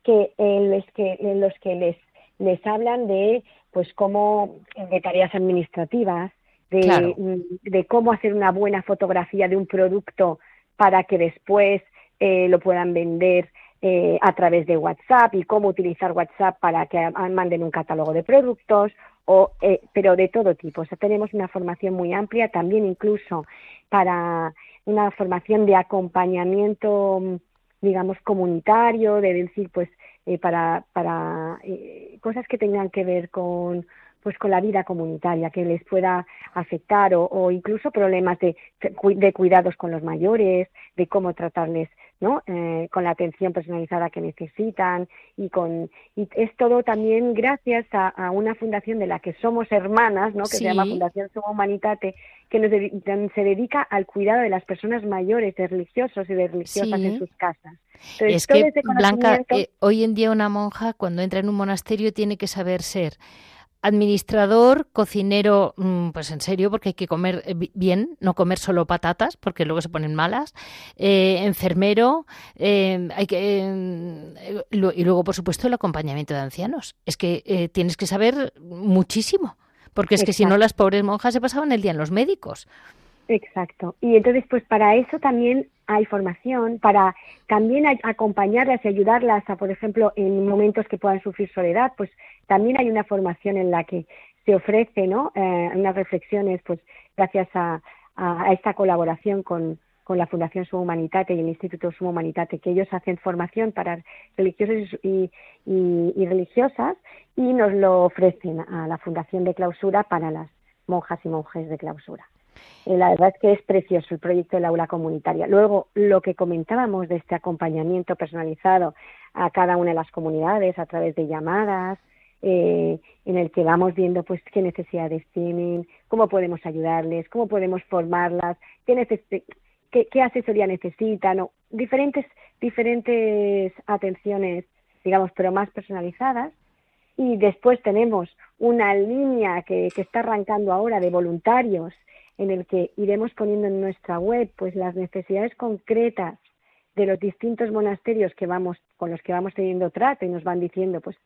que, en, los que, en los que les, les hablan de pues cómo de tareas administrativas, de, mm, de cómo hacer una buena fotografía de un producto para que después eh, lo puedan vender eh, a través de WhatsApp y cómo utilizar WhatsApp para que manden un catálogo de productos, o, eh, pero de todo tipo. O sea, tenemos una formación muy amplia, también incluso para una formación de acompañamiento, digamos, comunitario, de decir, pues, eh, para, para eh, cosas que tengan que ver con pues con la vida comunitaria que les pueda afectar o, incluso problemas de, de, cuidados con los mayores, de cómo tratarles ¿no? Eh, con la atención personalizada que necesitan y con y es todo también gracias a, una fundación de la que somos hermanas, ¿no? que se llama Fundación Suma Humanitate, que nos se dedica al cuidado de las personas mayores, de religiosos y de religiosas en sus casas. es que, Blanca, eh, hoy en día una monja cuando entra en un monasterio tiene que saber ser administrador, cocinero, mm, pues en serio, porque hay que comer eh, bien, no comer solo patatas, porque luego se ponen malas, eh, enfermero, eh, hay que, y luego, por supuesto, el acompañamiento de ancianos. Es que tienes que saber muchísimo, porque es que si no las pobres monjas se pasaban el día en los médicos. Exacto. Y entonces, pues para eso también hay formación, para también acompañarlas y ayudarlas a, por ejemplo, en momentos que puedan sufrir soledad, pues también hay una formación en la que se ofrece, ¿no? Eh, unas reflexiones, pues gracias a, esta colaboración con, la Fundación Sumo Humanitate y el Instituto Sumo Humanitate, que ellos hacen formación para religiosos y, y religiosas y nos lo ofrecen a la Fundación de Clausura para las monjas y monjes de clausura. Eh, la verdad es que es precioso el proyecto del aula comunitaria. Luego, lo que comentábamos de este acompañamiento personalizado a cada una de las comunidades a través de llamadas, eh, en el que vamos viendo pues qué necesidades tienen, cómo podemos ayudarles, cómo podemos formarlas, qué, qué, asesoría necesitan, diferentes, diferentes atenciones, digamos, pero más personalizadas. Y después tenemos una línea que, que está arrancando ahora de voluntarios en el que iremos poniendo en nuestra web pues las necesidades concretas de los distintos monasterios que vamos con los que vamos teniendo trato y nos van diciendo pues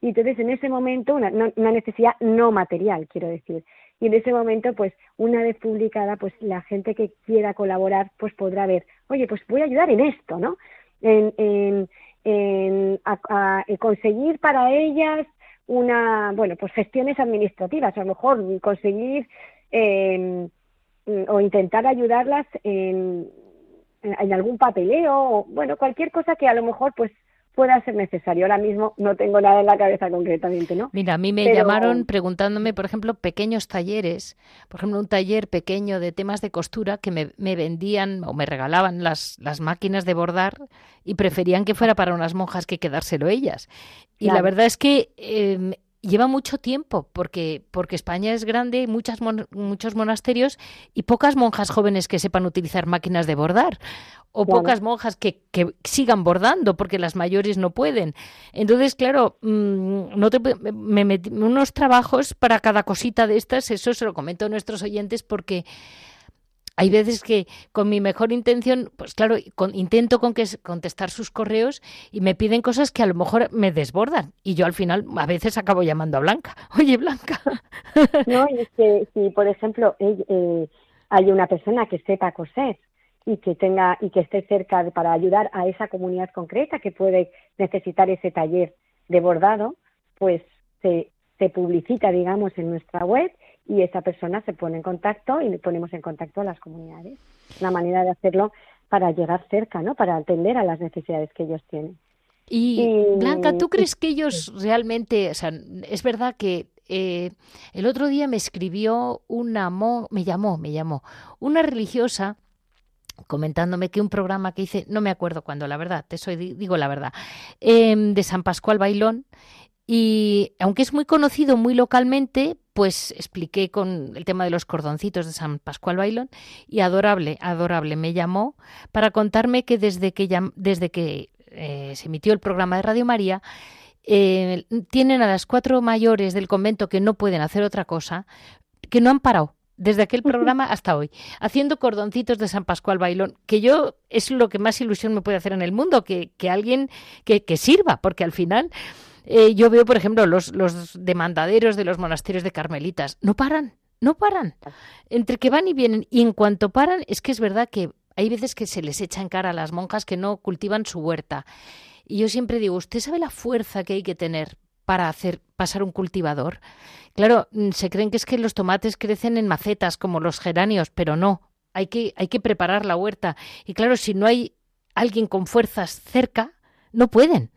y entonces en ese momento una, una necesidad no material quiero decir. Y en ese momento pues una vez publicada pues la gente que quiera colaborar pues podrá ver oye pues voy a ayudar en esto no en, en, en a, conseguir para ellas una bueno pues gestiones administrativas. A lo mejor conseguir eh, o intentar ayudarlas en, en, algún papeleo o bueno cualquier cosa que a lo mejor pues pueda ser necesario. Ahora mismo no tengo nada en la cabeza concretamente, ¿no? Mira, a mí me llamaron preguntándome, por ejemplo, pequeños talleres, por ejemplo, un taller pequeño de temas de costura que me, me vendían o me regalaban las, las máquinas de bordar y preferían que fuera para unas monjas que quedárselo ellas. Y la verdad es que eh, lleva mucho tiempo, porque, porque España es grande, muchas muchos monasterios y pocas monjas jóvenes que sepan utilizar máquinas de bordar, o pocas monjas que, que, sigan bordando, porque las mayores no pueden. Entonces, claro, mm, no me metí unos trabajos para cada cosita de estas, eso se lo comento a nuestros oyentes, porque hay veces que con mi mejor intención, pues claro, intento con que, contestar sus correos y me piden cosas que a lo mejor me desbordan. Y yo al final a veces acabo llamando a Blanca. Oye, Blanca. No, es que si, por ejemplo, eh, hay una persona que sepa coser y que tenga y que esté cerca para ayudar a esa comunidad concreta que puede necesitar ese taller de bordado, pues se publicita, digamos, en nuestra web y esa persona se pone en contacto y ponemos en contacto a las comunidades. Una manera de hacerlo para llegar cerca, ¿no? Para atender a las necesidades que ellos tienen. Y, Blanca, ¿tú crees que ellos realmente, o sea, es verdad que eh, el otro día me escribió una, me llamó, me llamó, una religiosa comentándome que un programa que hice, no me acuerdo cuándo, la verdad, te soy, digo la verdad, em, de San Pascual Bailón, y aunque es muy conocido muy localmente, pues expliqué con el tema de los cordoncitos de San Pascual Bailón y adorable, adorable me llamó para contarme que desde que, desde que eh, se emitió el programa de Radio María, eh, tienen a las cuatro mayores del convento que no pueden hacer otra cosa, que no han parado desde aquel programa hasta hoy, haciendo cordoncitos de San Pascual Bailón, que yo es lo que más ilusión me puede hacer en el mundo, que, que alguien que, que sirva, porque al final eh, yo veo, por ejemplo, los, los demandaderos de los monasterios de carmelitas. No paran, no paran. Entre que van y vienen. Y en cuanto paran, es que es verdad que hay veces que se les echa en cara a las monjas que no cultivan su huerta. Y yo siempre digo, ¿usted sabe la fuerza que hay que tener para hacer pasar un cultivador? Claro, mm, se creen que es que los tomates crecen en macetas como los geranios, pero no. Hay que, hay que preparar la huerta. Y claro, si no hay alguien con fuerzas cerca, no pueden,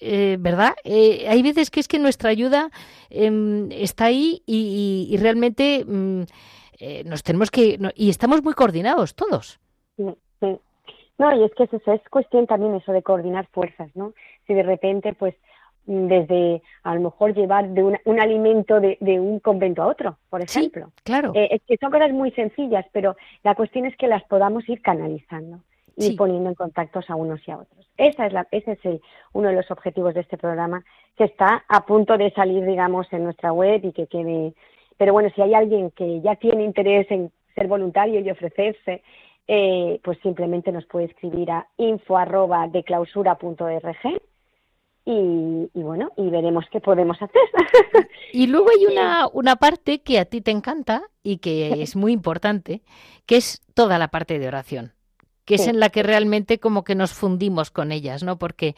eh, ¿verdad? Eh, hay veces que es que nuestra ayuda em, está ahí y, realmente mm, eh, nos tenemos que y estamos muy coordinados todos. No, y es que eso, es cuestión también eso de coordinar fuerzas, ¿no? Si de repente, pues, desde a lo mejor llevar de un, alimento de, un convento a otro, por ejemplo. claro. es que son cosas muy sencillas, pero la cuestión es que las podamos ir canalizando y poniendo en contactos a unos y a otros. Esa es la, ese es uno de los objetivos de este programa que está a punto de salir, digamos, en nuestra web y que quede. Pero bueno, si hay alguien que ya tiene interés en ser voluntario y ofrecerse, eh, pues simplemente nos puede escribir a info arroba de clausura punto y, y, bueno, y veremos qué podemos hacer. Y luego hay una, una parte que a ti te encanta y que es muy importante, que es toda la parte de oración que es en la que realmente como que nos fundimos con ellas, ¿no? Porque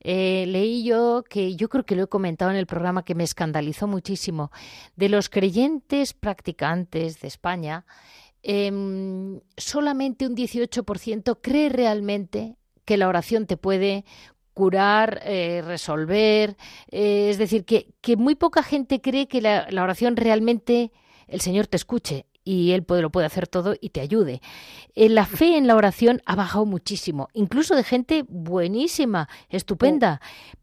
eh, leí yo que yo creo que lo he comentado en el programa que me escandalizó muchísimo de los creyentes practicantes de España. Em, solamente un 18% cree realmente que la oración te puede curar, eh, resolver. Eh, es decir, que, que, muy poca gente cree que la, la oración realmente el Señor te escuche y Él puede, lo puede hacer todo y te ayude. Eh, la fe en la oración ha bajado muchísimo, incluso de gente buenísima, estupenda,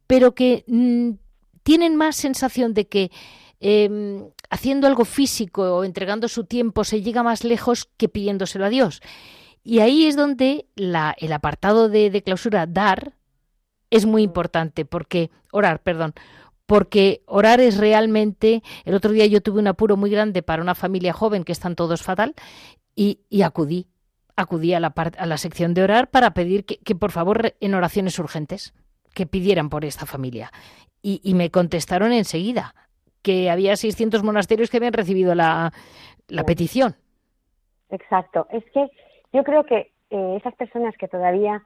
pero que mm, tienen más sensación de que em, haciendo algo físico o entregando su tiempo se llega más lejos que pidiéndoselo a Dios. Y ahí es donde la, el apartado de, de clausura, dar, es muy importante, porque, orar, perdón, porque orar es realmente, el otro día yo tuve un apuro muy grande para una familia joven que están todos fatal y, acudí, acudí a la, a la sección de orar para pedir que, por favor en oraciones urgentes que pidieran por esta familia. Y, me contestaron enseguida que había 600 monasterios que habían recibido la, petición. Exacto. Es que yo creo que eh, esas personas que todavía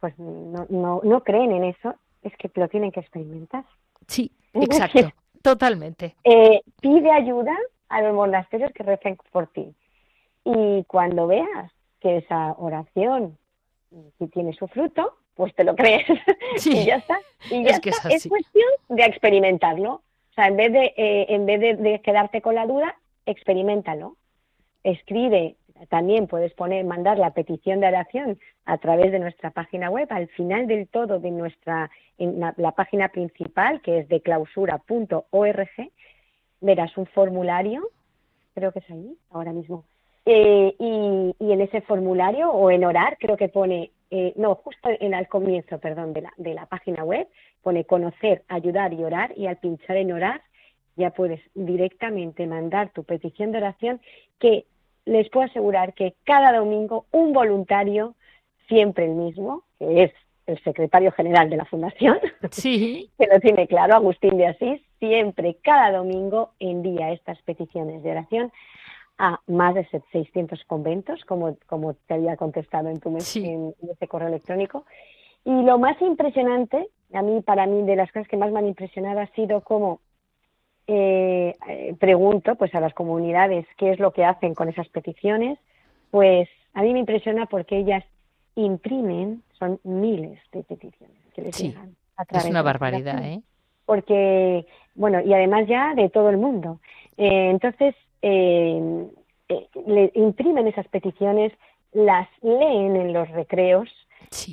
pues no, no, no creen en eso, es que lo tienen que experimentar. Sí, exacto, totalmente. Eh, pide ayuda a los monasterios que recen por ti. Y cuando veas que esa oración si tiene su fruto, pues te lo crees y ya está. Y ya es, es, cuestión de experimentarlo. O sea, en vez de, eh, en vez de, quedarte con la duda, experimentalo. Escribe, también puedes poner, mandar la petición de oración a través de nuestra página web, al final del todo de nuestra, en la, página principal, que es de clausura.org, verás un formulario, creo que es ahí, ahora mismo, eh, y, y, en ese formulario o en orar creo que pone eh, no, justo en el comienzo, perdón, de la, de la página web, pone conocer, ayudar y orar, y al pinchar en orar ya puedes directamente mandar tu petición de oración, que les puedo asegurar que cada domingo un voluntario, siempre el mismo, que es el secretario general de la Fundación, sí. que lo tiene claro, Agustín de Asís, siempre, cada domingo envía estas peticiones de oración a más de 600 conventos, como, como te había contestado en tu mes, en, ese correo electrónico. Y lo más impresionante, a mí, para mí, de las cosas que más me han impresionado ha sido cómo eh, pregunto pues a las comunidades qué es lo que hacen con esas peticiones, pues a mí me impresiona porque ellas imprimen, son miles de peticiones que les llegan. es una barbaridad, ¿eh? Porque, bueno, y además ya de todo el mundo. Eh, entonces, eh, eh, le imprimen esas peticiones, las leen en los recreos,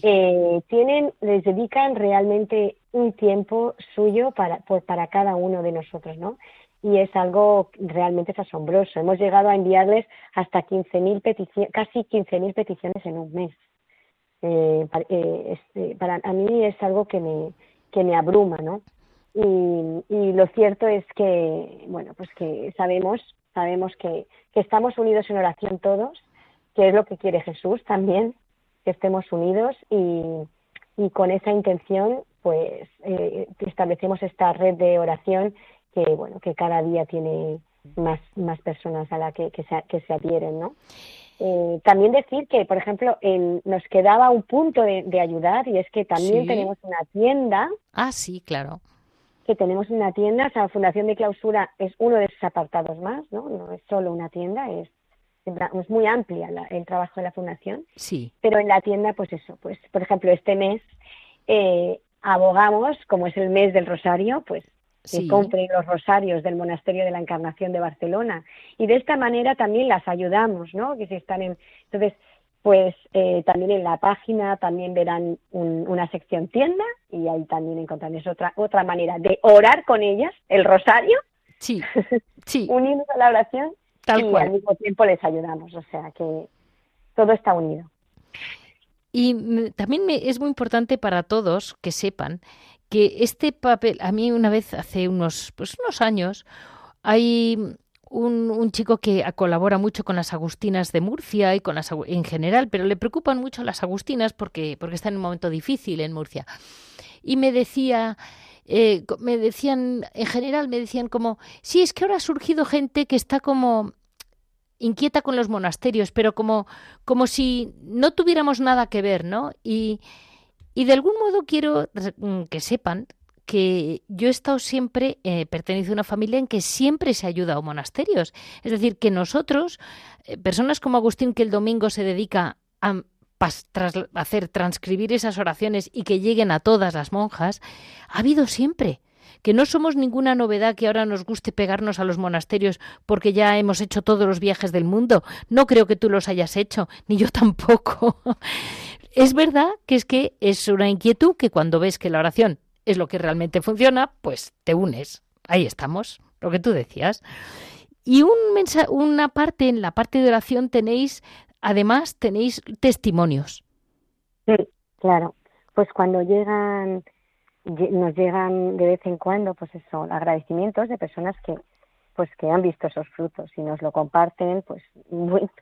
eh, tienen, les dedican realmente un tiempo suyo para, pues, para cada uno de nosotros, ¿no? Y es algo realmente asombroso. Hemos llegado a enviarles hasta 15.000 peticiones, casi 15.000 peticiones en un mes. Eh, este, para, a mí es algo que me, que me abruma, ¿no? Y, y, lo cierto es que, bueno, pues que sabemos sabemos que, estamos unidos en oración todos, que es lo que quiere Jesús también, que estemos unidos y, con esa intención pues eh, establecemos esta red de oración que bueno que cada día tiene más, más personas a la que, que, se, que se adhieren, ¿no? Eh, también decir que, por ejemplo, nos quedaba un punto de, ayudar y es que también tenemos una tienda. Ah, sí, claro que tenemos una tienda, o sea, la Fundación de Clausura es uno de esos apartados más, ¿no? No es solo una tienda, es, es muy amplia el trabajo de la Fundación. Sí. Pero en la tienda, pues eso, pues por ejemplo, este mes eh, abogamos, como es el mes del Rosario, pues que compren los rosarios del Monasterio de la Encarnación de Barcelona. Y de esta manera también las ayudamos, ¿no? Que si están en... Entonces, pues eh, también en la página también verán una sección tienda y ahí también encontrarán otra otra manera de orar con ellas el rosario sí sí unidos a la oración Tal y cual. al mismo tiempo les ayudamos o sea que todo está unido y también me, es muy importante para todos que sepan que este papel a mí una vez hace unos pues unos años hay un, chico que colabora mucho con las Agustinas de Murcia y con las en general, pero le preocupan mucho las Agustinas porque, porque está en un momento difícil en Murcia. Y me decía, eh, me decían, en general me decían como, sí, es que ahora ha surgido gente que está como inquieta con los monasterios, pero como, como si no tuviéramos nada que ver, ¿no? Y, y de algún modo quiero que sepan que yo he estado siempre, eh, a una familia en que siempre se ha ayudado a monasterios. Es decir, que nosotros, eh, personas como Agustín, que el domingo se dedica a hacer, transcribir esas oraciones y que lleguen a todas las monjas, ha habido siempre que no somos ninguna novedad que ahora nos guste pegarnos a los monasterios porque ya hemos hecho todos los viajes del mundo. No creo que tú los hayas hecho, ni yo tampoco. es verdad que es que es una inquietud que cuando ves que la oración es lo que realmente funciona, pues te unes. Ahí estamos, lo que tú decías. Y un una parte, en la parte de oración tenéis, además, tenéis testimonios. Sí, claro. Pues cuando llegan, nos llegan de vez en cuando, pues eso, agradecimientos de personas que pues que han visto esos frutos y nos lo comparten pues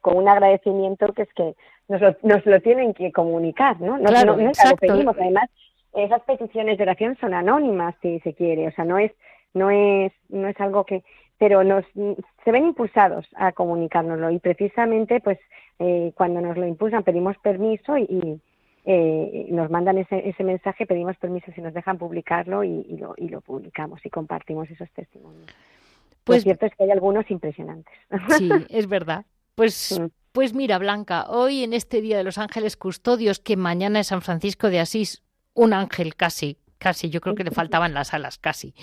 con un agradecimiento que es que nos lo, nos lo tienen que comunicar, ¿no? claro, nunca lo pedimos, además esas peticiones de oración son anónimas si se quiere, o sea, no es no es no es algo que pero nos se ven impulsados a comunicárnoslo y precisamente pues eh, cuando nos lo impulsan pedimos permiso y, eh, nos mandan ese, ese mensaje pedimos permiso si nos dejan publicarlo y, lo, y lo publicamos y compartimos esos testimonios. Pues lo cierto es que hay algunos impresionantes. Sí, es verdad. Pues Pues mira, Blanca, hoy en este Día de los Ángeles Custodios, que mañana es San Francisco de Asís, un ángel casi, casi, yo creo que le faltaban las alas casi,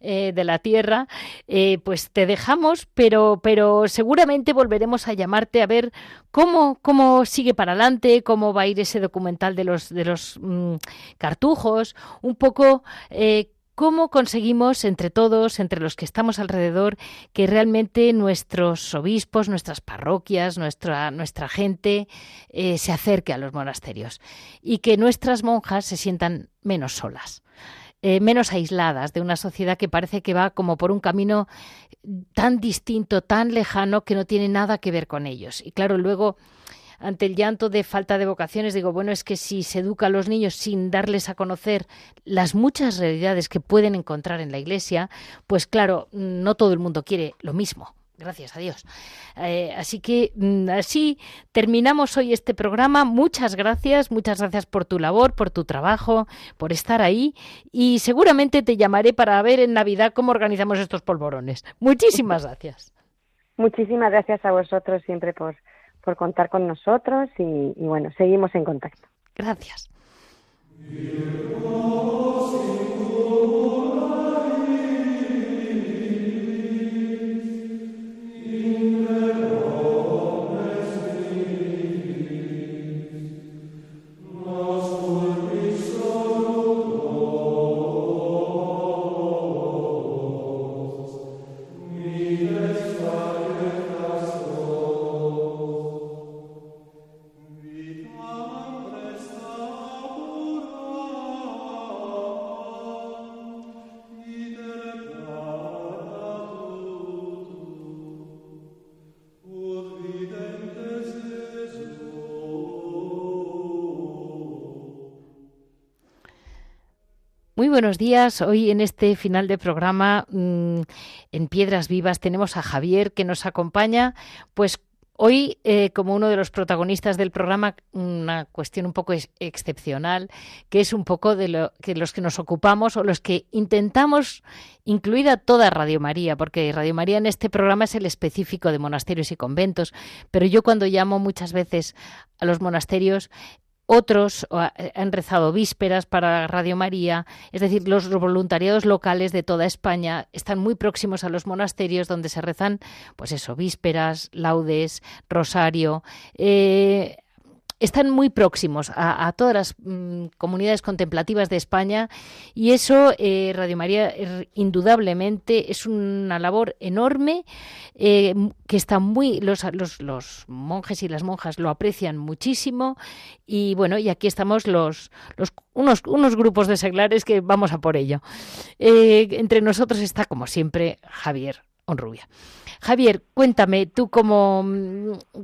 eh, de la tierra, eh, pues te dejamos, pero, pero seguramente volveremos a llamarte a ver cómo, cómo sigue para adelante, cómo va a ir ese documental de los, de los mm, cartujos, un poco eh, cómo conseguimos entre todos, entre los que estamos alrededor, que realmente nuestros obispos, nuestras parroquias, nuestra, nuestra gente eh, se acerque a los monasterios y que nuestras monjas se sientan menos solas. Eh, menos aisladas de una sociedad que parece que va como por un camino tan distinto, tan lejano, que no tiene nada que ver con ellos. Y claro, luego ante el llanto de falta de vocaciones, digo, bueno, es que si se educa a los niños sin darles a conocer las muchas realidades que pueden encontrar en la iglesia, pues claro, no todo el mundo quiere lo mismo. Gracias a Dios. Eh, así que mm, así terminamos hoy este programa. Muchas gracias, muchas gracias por tu labor, por tu trabajo, por estar ahí y seguramente te llamaré para ver en Navidad cómo organizamos estos polvorones. Muchísimas gracias. Muchísimas gracias a vosotros siempre por, por contar con nosotros y, y bueno, seguimos en contacto. Gracias. Días. Hoy en este final de programa mm, en Piedras Vivas tenemos a Javier que nos acompaña, pues Hoy, eh, como uno de los protagonistas del programa, una cuestión un poco excepcional, que es un poco de lo, que los que nos ocupamos o los que intentamos incluir a toda Radio María, porque Radio María en este programa es el específico de monasterios y conventos, pero yo cuando llamo muchas veces a los monasterios otros eh, han rezado vísperas para Radio María, es decir, los voluntariados locales de toda España están muy próximos a los monasterios donde se rezan, pues eso, vísperas, laudes, rosario. Eh, están muy próximos a, todas las mm, comunidades contemplativas de España y eso, eh, Radio María, er, indudablemente es una labor enorme eh, que está muy, los, monjes y las monjas lo aprecian muchísimo y bueno, y aquí estamos los, unos, grupos de seglares que vamos a por ello. Eh, entre nosotros está, como siempre, Javier Javier, cuéntame, tú como,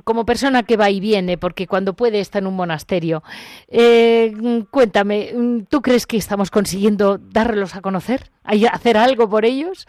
como persona que va y viene, porque cuando puede está en un monasterio, eh, cuéntame, ¿tú crees que estamos consiguiendo darlos a conocer? ¿Hacer algo por ellos?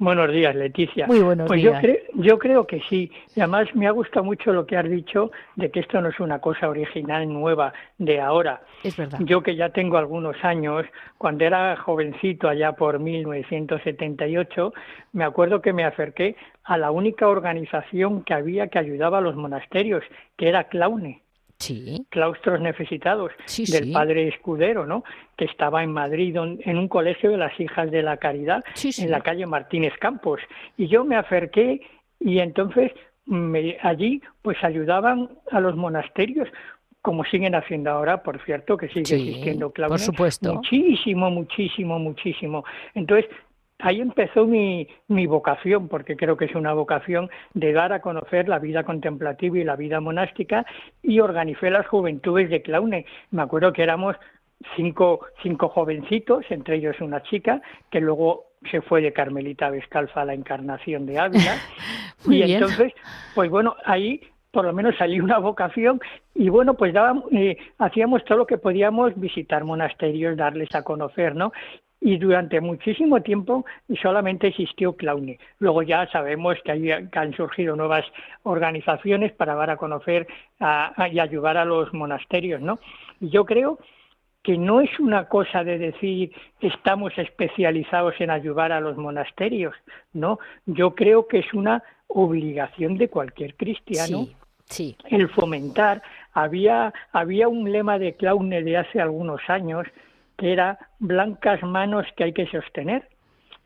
Buenos días, Leticia. Muy buenos pues días. Yo, yo creo que sí. Y además me ha gustado mucho lo que has dicho de que esto no es una cosa original, nueva, de ahora. Es verdad. Yo que ya tengo algunos años, cuando era jovencito, allá por 1978, me acuerdo que me acerqué a la única organización que había que ayudaba a los monasterios, que era Claune sí. claustros necesitados del padre Escudero, ¿no? Que estaba en Madrid en un colegio de las hijas de la caridad en la calle Martínez Campos y yo me acerqué y entonces me, allí pues ayudaban a los monasterios como siguen haciendo ahora, por cierto, que sigue existiendo Por supuesto. Muchísimo, muchísimo, muchísimo. Entonces, ahí empezó mi, mi vocación, porque creo que es una vocación de dar a conocer la vida contemplativa y la vida monástica, y organicé las juventudes de Claune. Me acuerdo que éramos cinco, cinco jovencitos, entre ellos una chica, que luego se fue de Carmelita Descalza a la Encarnación de Ávila. y entonces, pues bueno, ahí por lo menos salió una vocación y bueno, pues dábamos, eh, hacíamos todo lo que podíamos visitar monasterios, darles a conocer, ¿no? Y durante muchísimo tiempo solamente existió Claune. Luego ya sabemos que, han surgido nuevas organizaciones para dar a conocer y ayudar a los monasterios, ¿no? Y yo creo que no es una cosa de decir estamos especializados en ayudar a los monasterios, ¿no? Yo creo que es una obligación de cualquier cristiano Sí. El fomentar. Había, había un lema de Claune de hace algunos años que era blancas manos que hay que sostener.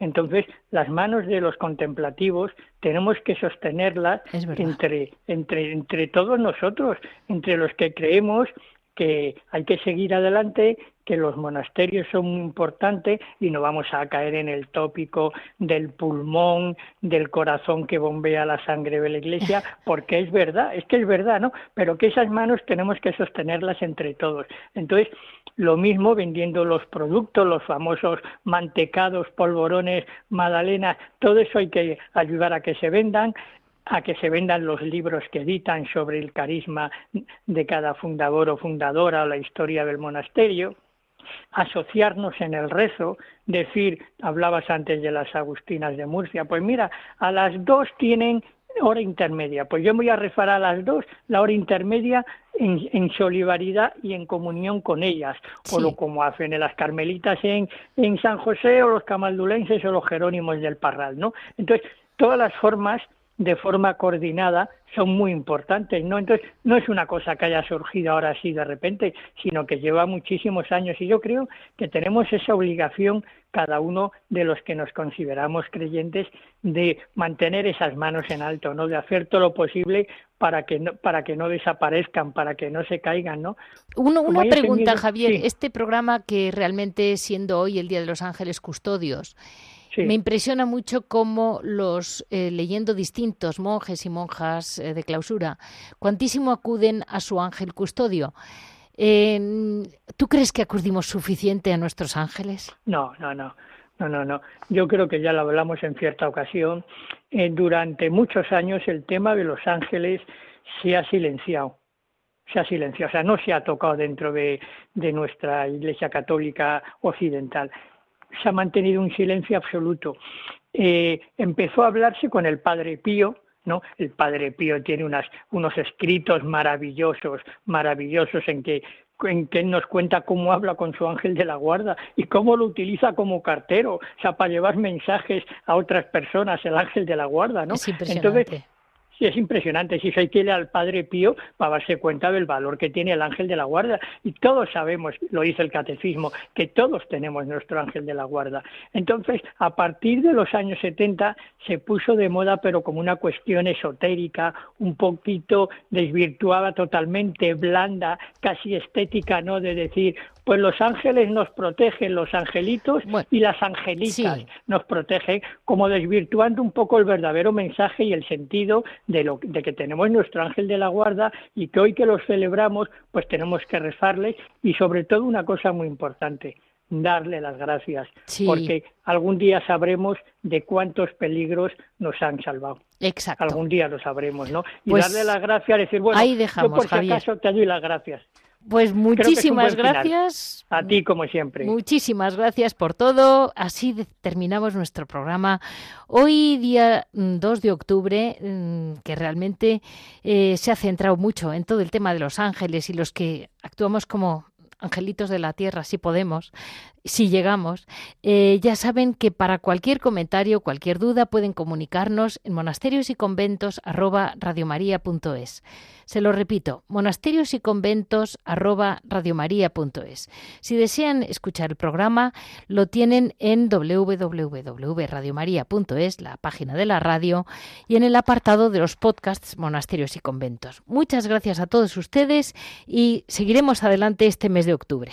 Entonces, las manos de los contemplativos tenemos que sostenerlas entre, entre, entre todos nosotros, entre los que creemos que hay que seguir adelante, que los monasterios son muy importantes y no vamos a caer en el tópico del pulmón, del corazón que bombea la sangre de la iglesia, porque es verdad, es que es verdad, ¿no? Pero que esas manos tenemos que sostenerlas entre todos. Entonces, lo mismo vendiendo los productos, los famosos mantecados, polvorones, magdalenas, todo eso hay que ayudar a que se vendan a que se vendan los libros que editan sobre el carisma de cada fundador o fundadora o la historia del monasterio, asociarnos en el rezo, decir, hablabas antes de las Agustinas de Murcia, pues mira, a las dos tienen hora intermedia, pues yo voy a rezar a las dos la hora intermedia en, solidaridad y en comunión con ellas, o lo como hacen las carmelitas en, en San José o los camaldulenses o los jerónimos del Parral, ¿no? Entonces, todas las formas de forma coordinada son muy importantes, ¿no? Entonces, no es una cosa que haya surgido ahora así de repente, sino que lleva muchísimos años y yo creo que tenemos esa obligación cada uno de los que nos consideramos creyentes de mantener esas manos en alto, ¿no? De hacer todo lo posible para que no, para que no desaparezcan, para que no se caigan, ¿no? una pregunta, Javier, este programa que realmente siendo hoy el Día de los Ángeles Custodios, me impresiona mucho cómo los, eh, leyendo distintos monjes y monjas eh, de clausura, cuantísimo acuden a su ángel custodio. ¿Tú crees que acudimos suficiente a nuestros ángeles? No, no, no. No, no, no. Yo creo que ya lo hablamos en cierta ocasión. Eh, durante muchos años el tema de los ángeles se ha silenciado. Se ha silenciado, o sea, no se ha tocado dentro de nuestra Iglesia Católica Occidental se ha mantenido un silencio absoluto. Eh, empezó a hablarse con el Padre Pío, ¿no? El Padre Pío tiene unas, unos escritos maravillosos, maravillosos en que en que nos cuenta cómo habla con su ángel de la guarda y cómo lo utiliza como cartero, o sea, para llevar mensajes a otras personas, el ángel de la guarda, ¿no? Entonces, Sí, es impresionante. Si que ir al Padre Pío para darse cuenta del valor que tiene el ángel de la guarda. Y todos sabemos, lo dice el catecismo, que todos tenemos nuestro ángel de la guarda. Entonces, a partir de los años 70 se puso de moda, pero como una cuestión esotérica, un poquito desvirtuada, totalmente blanda, casi estética, ¿no? De decir, pues los ángeles nos protegen, los angelitos y las angelitas nos protegen, como desvirtuando un poco el verdadero mensaje y el sentido de, lo, de que tenemos nuestro ángel de la guarda y que hoy que los celebramos, pues tenemos que rezarle y sobre todo una cosa muy importante, darle las gracias, porque algún día sabremos de cuántos peligros nos han salvado. Exacto. Algún día lo sabremos, ¿no? Y pues darle las gracias, decir, bueno, ahí dejamos, yo por si acaso te doy las gracias. Pues muchísimas gracias. A ti, como siempre. Muchísimas gracias por todo. Así terminamos nuestro programa. Hoy, día 2 mm, de octubre, mm, que realmente eh, se ha centrado mucho en todo el tema de los ángeles y los que actuamos como angelitos de la tierra, si podemos, si llegamos, eh, ya saben que para cualquier comentario, cualquier duda, pueden comunicarnos en monasterios y conventos Se lo repito, monasterios y conventos Si desean escuchar el programa, lo tienen en www.radiomaria.es, la página de la radio, y en el apartado de los podcasts Monasterios y Conventos. Muchas gracias a todos ustedes y seguiremos adelante este mes de octubre.